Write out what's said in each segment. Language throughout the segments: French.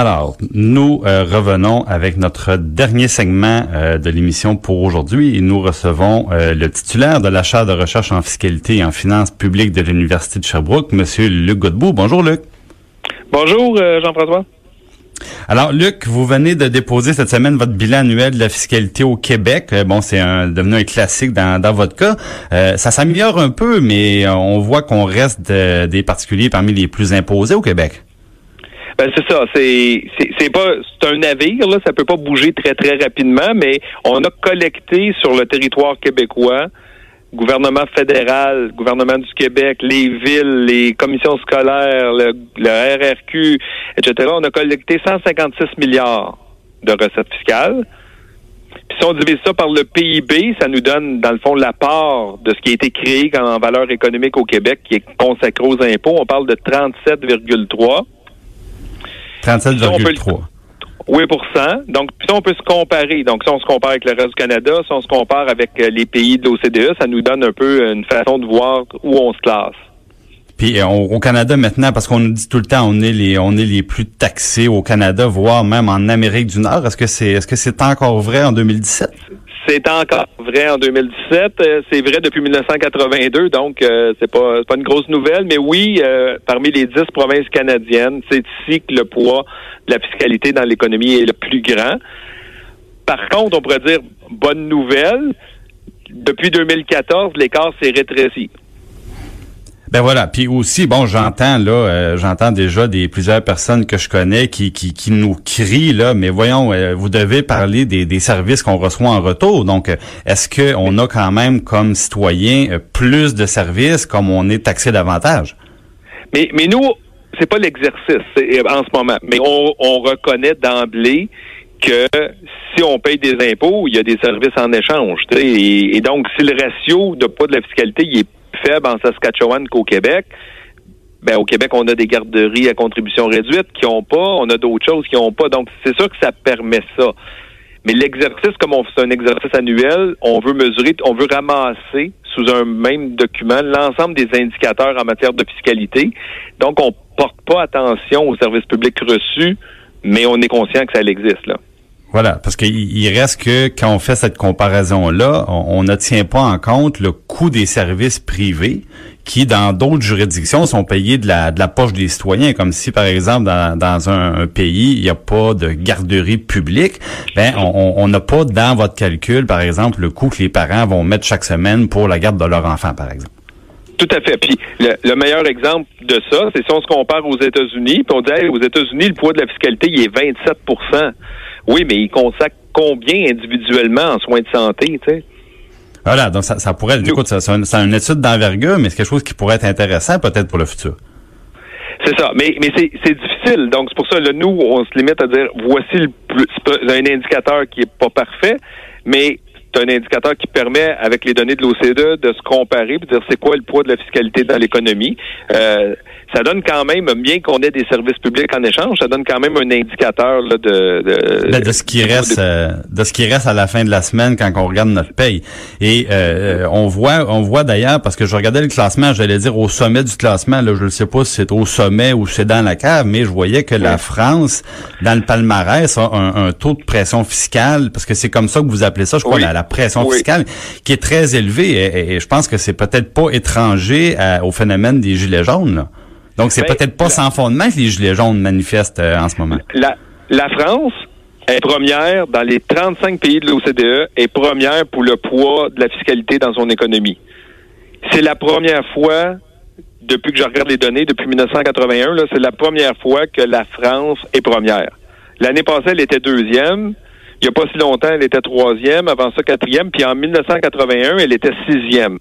Alors, nous euh, revenons avec notre dernier segment euh, de l'émission pour aujourd'hui et nous recevons euh, le titulaire de la chaire de recherche en fiscalité et en finances publiques de l'Université de Sherbrooke, Monsieur Luc Godbout. Bonjour Luc. Bonjour Jean-François. Alors, Luc, vous venez de déposer cette semaine votre bilan annuel de la fiscalité au Québec. bon, c'est un, devenu un classique dans, dans votre cas. ça s'améliore un peu, mais on voit qu'on reste des particuliers parmi les plus imposés au Québec. Ben c'est ça, c'est c'est pas c'est un navire là, ça peut pas bouger très très rapidement, mais on a collecté sur le territoire québécois, gouvernement fédéral, gouvernement du Québec, les villes, les commissions scolaires, le, le RRQ, etc. On a collecté 156 milliards de recettes fiscales. Puis si on divise ça par le PIB, ça nous donne, dans le fond, la part de ce qui a été créé en valeur économique au Québec qui est consacré aux impôts. On parle de 37,3 37,3. Oui. Donc, puis on peut se comparer. Donc, si on se compare avec le reste du Canada, si on se compare avec euh, les pays de l'OCDE, ça nous donne un peu une façon de voir où on se classe. Puis euh, au Canada maintenant, parce qu'on nous dit tout le temps, on est les on est les plus taxés au Canada, voire même en Amérique du Nord. Est-ce que c'est est-ce que c'est encore vrai en 2017? C'est encore vrai en 2017. Euh, c'est vrai depuis 1982, donc euh, c'est pas pas une grosse nouvelle. Mais oui, euh, parmi les dix provinces canadiennes, c'est ici que le poids de la fiscalité dans l'économie est le plus grand. Par contre, on pourrait dire bonne nouvelle. Depuis 2014, l'écart s'est rétréci. Ben voilà, puis aussi bon, j'entends là, euh, j'entends déjà des plusieurs personnes que je connais qui qui, qui nous crient là, mais voyons, euh, vous devez parler des, des services qu'on reçoit en retour. Donc, euh, est-ce que on a quand même comme citoyen plus de services comme on est taxé davantage? Mais mais nous, c'est pas l'exercice en ce moment, mais on, on reconnaît d'emblée que si on paye des impôts, il y a des services en échange. Et, et, donc, si le ratio de poids de la fiscalité il est faible en Saskatchewan qu'au Québec. Ben, au Québec, on a des garderies à contribution réduite qui ont pas, on a d'autres choses qui ont pas. Donc, c'est sûr que ça permet ça. Mais l'exercice, comme on fait un exercice annuel, on veut mesurer, on veut ramasser sous un même document l'ensemble des indicateurs en matière de fiscalité. Donc, on porte pas attention aux services publics reçus, mais on est conscient que ça existe, là. Voilà, parce qu'il reste que quand on fait cette comparaison-là, on, ne tient pas en compte le coût des services privés qui, dans d'autres juridictions, sont payés de la, de la poche des citoyens, comme si, par exemple, dans, un, pays, il n'y a pas de garderie publique, ben on n'a pas dans votre calcul, par exemple, le coût que les parents vont mettre chaque semaine pour la garde de leur enfant, par exemple. Tout à fait. Puis le, meilleur exemple de ça, c'est si on se compare aux États-Unis, puis on dit aux États-Unis, le poids de la fiscalité, il est 27 oui, mais il consacre combien individuellement en soins de santé, tu sais? Voilà, donc ça, ça pourrait, écoute, c'est une, étude d'envergure, mais c'est quelque chose qui pourrait être intéressant peut-être pour le futur. C'est ça, mais, mais c'est difficile. Donc, c'est pour ça, là, nous, on se limite à dire, voici le un indicateur qui est pas parfait, mais c'est un indicateur qui permet, avec les données de l'OCDE, de se comparer et de dire c'est quoi le poids de la fiscalité dans l'économie. Euh, ça donne quand même, bien qu'on ait des services publics en échange, ça donne quand même un indicateur là, de, de, ben, de ce qui reste euh, de... ce qui reste à la fin de la semaine quand on regarde notre paye. Et euh, on voit on voit d'ailleurs parce que je regardais le classement, j'allais dire au sommet du classement, là, je ne sais pas si c'est au sommet ou c'est dans la cave, mais je voyais que la France, dans le palmarès, a un, taux de pression fiscale, parce que c'est comme ça que vous appelez ça, je crois, la, pression fiscale, qui est très élevée. Et, je pense que c'est peut-être pas étranger au phénomène des gilets jaunes. Là. Donc, c'est ben, peut-être pas sans fondement que les Gilets jaunes manifestent euh, en ce moment. La, la France est première dans les 35 pays de l'OCDE, est première pour le poids de la fiscalité dans son économie. c'est la première fois depuis que je regarde les données, depuis 1981, là, c'est la première fois que la France est première. L'année passée, elle était deuxième. Il n'y a pas si longtemps, elle était troisième. Avant ça, quatrième. Puis en 1981, elle était sixième.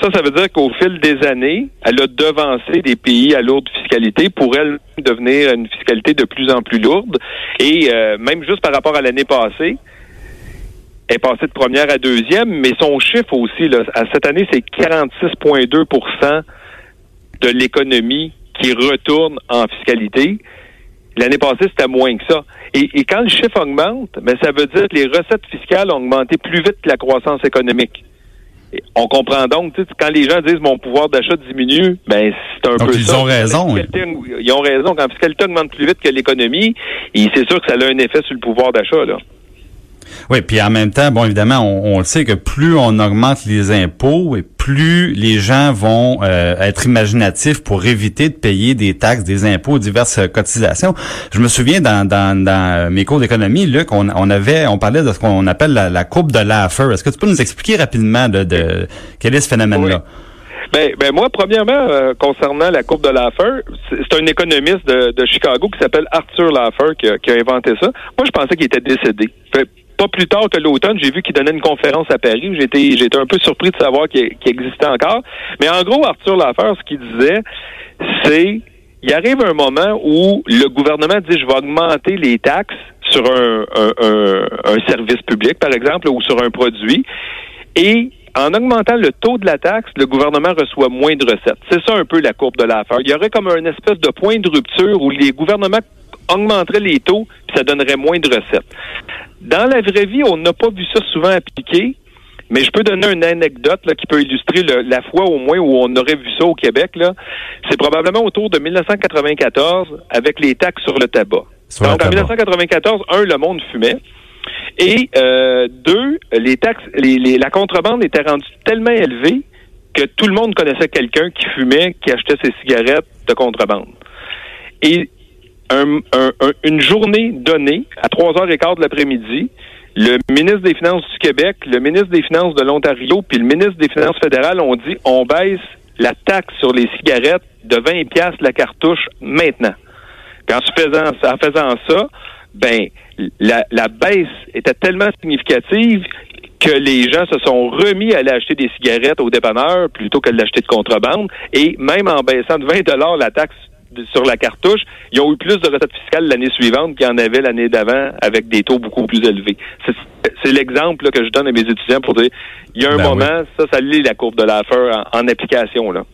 Ça, ça veut dire qu'au fil des années, elle a devancé des pays à lourde fiscalité pour elle devenir une fiscalité de plus en plus lourde. Et euh, même juste par rapport à l'année passée, elle est passée de première à deuxième, mais son chiffre aussi, là, à cette année, c'est 46,2% de l'économie qui retourne en fiscalité. L'année passée, c'était moins que ça. Et, et, quand le chiffre augmente, ben, ça veut dire que les recettes fiscales ont augmenté plus vite que la croissance économique. On comprend donc, quand les gens disent mon pouvoir d'achat diminue, ben c'est un donc peu ils ça. ont raison. Oui. Ils ont raison. Quand la fiscalité augmente plus vite que l'économie, c'est sûr que ça a un effet sur le pouvoir d'achat. là. Oui, puis en même temps, bon, évidemment, on, on, le sait que plus on augmente les impôts et plus les gens vont euh, être imaginatifs pour éviter de payer des taxes, des impôts, diverses cotisations. Je me souviens dans, dans, dans mes cours d'économie, Luc, on, on avait, on parlait de ce qu'on appelle la, la, courbe de Laffer. Est-ce que tu peux nous expliquer rapidement de, de quel est ce phénomène-là? Ben, ben moi, premièrement, euh, concernant la courbe de Laffer, c'est un économiste de, de Chicago qui s'appelle Arthur Laffer qui a, qui a, inventé ça. Moi, je pensais qu'il était décédé. Pas plus tard que l'automne, j'ai vu qu'il donnait une conférence à Paris. J'étais, j'étais un peu surpris de savoir qu'il, existait encore. Mais en gros, Arthur Laffer, ce qu'il disait, c'est il arrive un moment où le gouvernement dit je vais augmenter les taxes sur un, service public, par exemple, ou sur un produit, et en augmentant le taux de la taxe, le gouvernement reçoit moins de recettes. C'est ça un peu la courbe de l'affaire. Il y aurait comme un espèce de point de rupture où les gouvernements augmenteraient les taux, puis ça donnerait moins de recettes. Dans la vraie vie, on n'a pas vu ça souvent appliqué, mais je peux donner une anecdote là, qui peut illustrer le, la fois au moins où on aurait vu ça au Québec. C'est probablement autour de 1994 avec les taxes sur le tabac. Sur Donc, le en tabac. 1994, un, le monde fumait. Et euh, deux, les taxes, les, les, la contrebande était rendue tellement élevée que tout le monde connaissait quelqu'un qui fumait, qui achetait ses cigarettes de contrebande. Et un, un, un, une journée donnée, à 3h15 de l'après-midi, le ministre des Finances du Québec, le ministre des Finances de l'Ontario, puis le ministre des Finances fédérales ont dit on baisse la taxe sur les cigarettes de 20 pièces la cartouche maintenant. Puis en faisant, en faisant ça, ben la, la baisse était tellement significative que les gens se sont remis à aller acheter des cigarettes au dépanneur plutôt que de l'acheter de contrebande. Et même en baissant de 20 dollars la taxe sur la cartouche, ils ont eu plus de recettes fiscales l'année suivante qu'il y en avait l'année d'avant avec des taux beaucoup plus élevés. C'est l'exemple que je donne à mes étudiants pour dire, il y a un Ben moment, oui. ça, ça lit la courbe de l'affaire en, en application. là.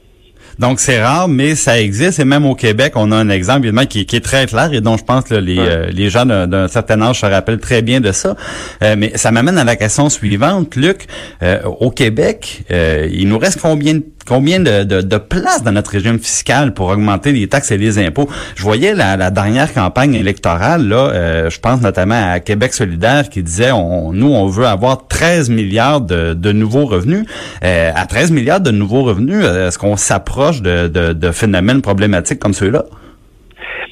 Donc c'est rare, mais ça existe. Et même au Québec, on a un exemple évidemment qui, qui est très clair et dont je pense que les, Ouais. euh, les gens d'un d'un certain âge se rappellent très bien de ça. Euh, mais ça m'amène à la question suivante, Luc. Euh, au Québec, euh, il nous reste combien de combien de, de, place dans notre régime fiscal pour augmenter les taxes et les impôts? Je voyais la, dernière campagne électorale, là, euh, je pense notamment à Québec solidaire qui disait, nous, on veut avoir 13 milliards de, nouveaux revenus. Euh, à 13 milliards de nouveaux revenus, euh, est-ce qu'on s'approche de, phénomènes problématiques comme ceux-là?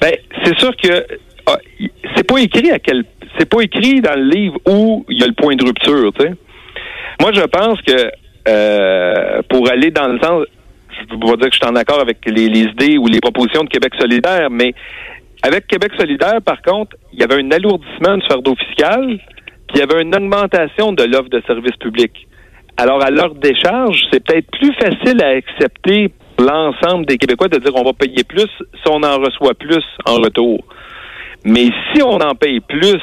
Ben, c'est sûr que ah, c'est pas écrit à quel c'est pas écrit dans le livre où il y a le point de rupture, tu sais. Moi, je pense que euh, pour aller dans le sens, je veux pas dire que je suis en accord avec les, idées ou les propositions de Québec solidaire, mais avec Québec solidaire, par contre, il y avait un alourdissement du fardeau fiscal, puis il y avait une augmentation de l'offre de services publics. Alors, à leur décharge, c'est peut-être plus facile à accepter l'ensemble des Québécois de dire on va payer plus si on en reçoit plus en retour. Mais si on en paye plus,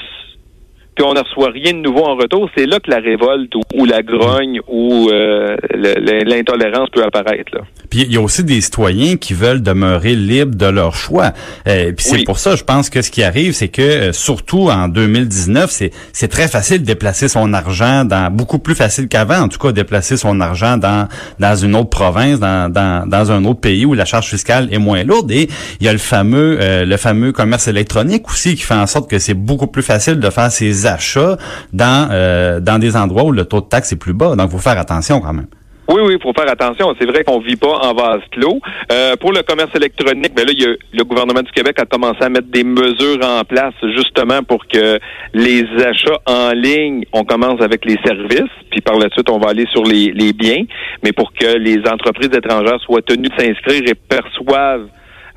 puis on ne reçoit rien de nouveau en retour, c'est là que la révolte ou, ou la grogne ou euh, l'intolérance peut apparaître. Là. Puis il y a aussi des citoyens qui veulent demeurer libres de leur choix. Euh, puis c'est Oui. pour ça, je pense que ce qui arrive, c'est que euh, surtout en 2019, c'est c'est très facile de déplacer son argent dans beaucoup plus facile qu'avant, en tout cas déplacer son argent dans dans une autre province, dans dans, dans un autre pays où la charge fiscale est moins lourde. Et il y a le fameux euh, le fameux commerce électronique aussi qui fait en sorte que c'est beaucoup plus facile de faire ses achats dans euh, dans des endroits où le taux de taxe est plus bas. Donc, faut faire attention quand même. Oui, oui, il faut faire attention. C'est vrai qu'on vit pas en vase clos. Euh, pour le commerce électronique, ben là, il y a, le gouvernement du Québec a commencé à mettre des mesures en place justement pour que les achats en ligne, on commence avec les services, puis par la suite, on va aller sur les, les biens, mais pour que les entreprises étrangères soient tenues de s'inscrire et perçoivent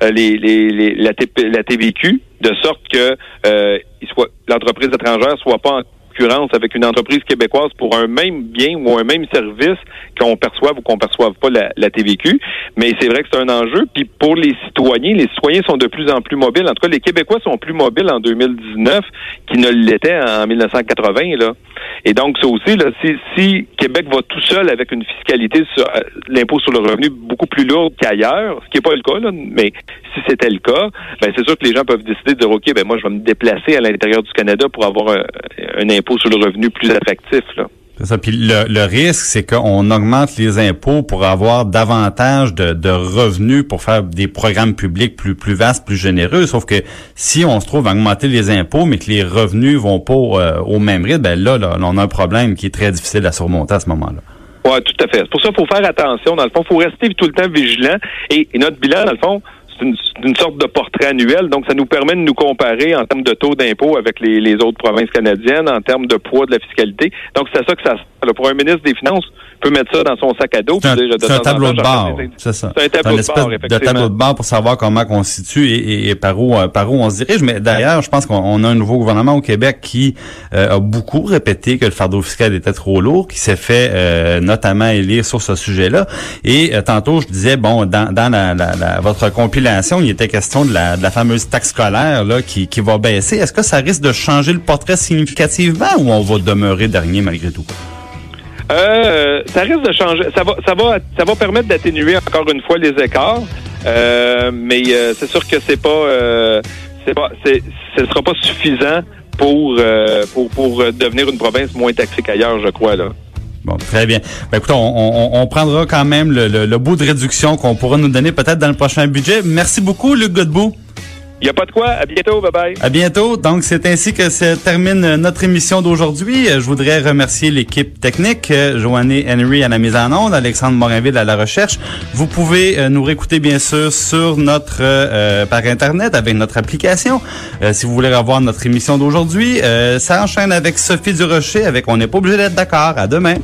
les, les, les, la, la TVQ, de sorte que euh, l'entreprise étrangère soit pas en avec une entreprise québécoise pour un même bien ou un même service qu'on perçoive ou qu'on perçoive pas la, TVQ. Mais c'est vrai que c'est un enjeu. Puis pour les citoyens, les citoyens sont de plus en plus mobiles. En tout cas, les Québécois sont plus mobiles en 2019 qu'ils ne l'étaient en 1980. Là. Et donc, ça aussi, là, si, si Québec va tout seul avec une fiscalité sur euh, l'impôt sur le revenu beaucoup plus lourde qu'ailleurs, ce qui n'est pas le cas, là, mais si c'était le cas, ben c'est sûr que les gens peuvent décider de dire, OK, ben moi, je vais me déplacer à l'intérieur du Canada pour avoir un, un impôt sur le revenu plus attractif. Là. C'est ça. Puis le, risque, c'est qu'on augmente les impôts pour avoir davantage de, revenus pour faire des programmes publics plus plus vastes, plus généreux. Sauf que si on se trouve à augmenter les impôts, mais que les revenus vont pas euh, au même rythme, ben là, là, on a un problème qui est très difficile à surmonter à ce moment-là. Oui, tout à fait. C'est pour ça qu'il faut faire attention. Dans le fond, il faut rester tout le temps vigilant. Et, et notre bilan, dans le fond, c'est une, sorte de portrait annuel. Donc, ça nous permet de nous comparer en termes de taux d'impôt avec les, autres provinces canadiennes, en termes de poids de la fiscalité. Donc, c'est ça que ça. Pour un ministre des Finances, peut mettre ça dans son sac à dos. C'est un, tableau de bord, c'est ça. C'est un tableau de bord, de tableau de bord pour savoir comment on se situe et, et, par où euh, par où on se dirige. Mais d'ailleurs, je pense qu'on a un nouveau gouvernement au Québec qui euh, a beaucoup répété que le fardeau fiscal était trop lourd, qui s'est fait euh, notamment élire sur ce sujet-là. Et tantôt, je disais, bon, dans, dans la, la, votre compilation, il était question de la, de la fameuse taxe scolaire là, qui, qui va baisser. Est-ce que ça risque de changer le portrait significativement ou on va demeurer dernier malgré tout? Euh, ça risque de changer. Ça va, ça va, ça va permettre d'atténuer encore une fois les écarts. Euh, mais euh, c'est sûr que c'est pas, euh, c'est pas, c'est, ce sera pas suffisant pour, euh, pour, pour devenir une province moins taxée qu'ailleurs, je crois là. Bon, très bien. Ben, écoute, on, on, on, prendra quand même le, le, le bout de réduction qu'on pourra nous donner peut-être dans le prochain budget. Merci beaucoup, Luc Godbout. Il n'y a pas de quoi. À bientôt. Bye bye. À bientôt. Donc, c'est ainsi que se termine notre émission d'aujourd'hui. Je voudrais remercier l'équipe technique, Joanne Henry à la mise en onde, Alexandre Morinville à la recherche. Vous pouvez euh, nous réécouter, bien sûr, sur notre, euh, par Internet avec notre application. Euh, si vous voulez revoir notre émission d'aujourd'hui, ça enchaîne avec Sophie Durocher avec On n'est pas obligé d'être d'accord. À demain.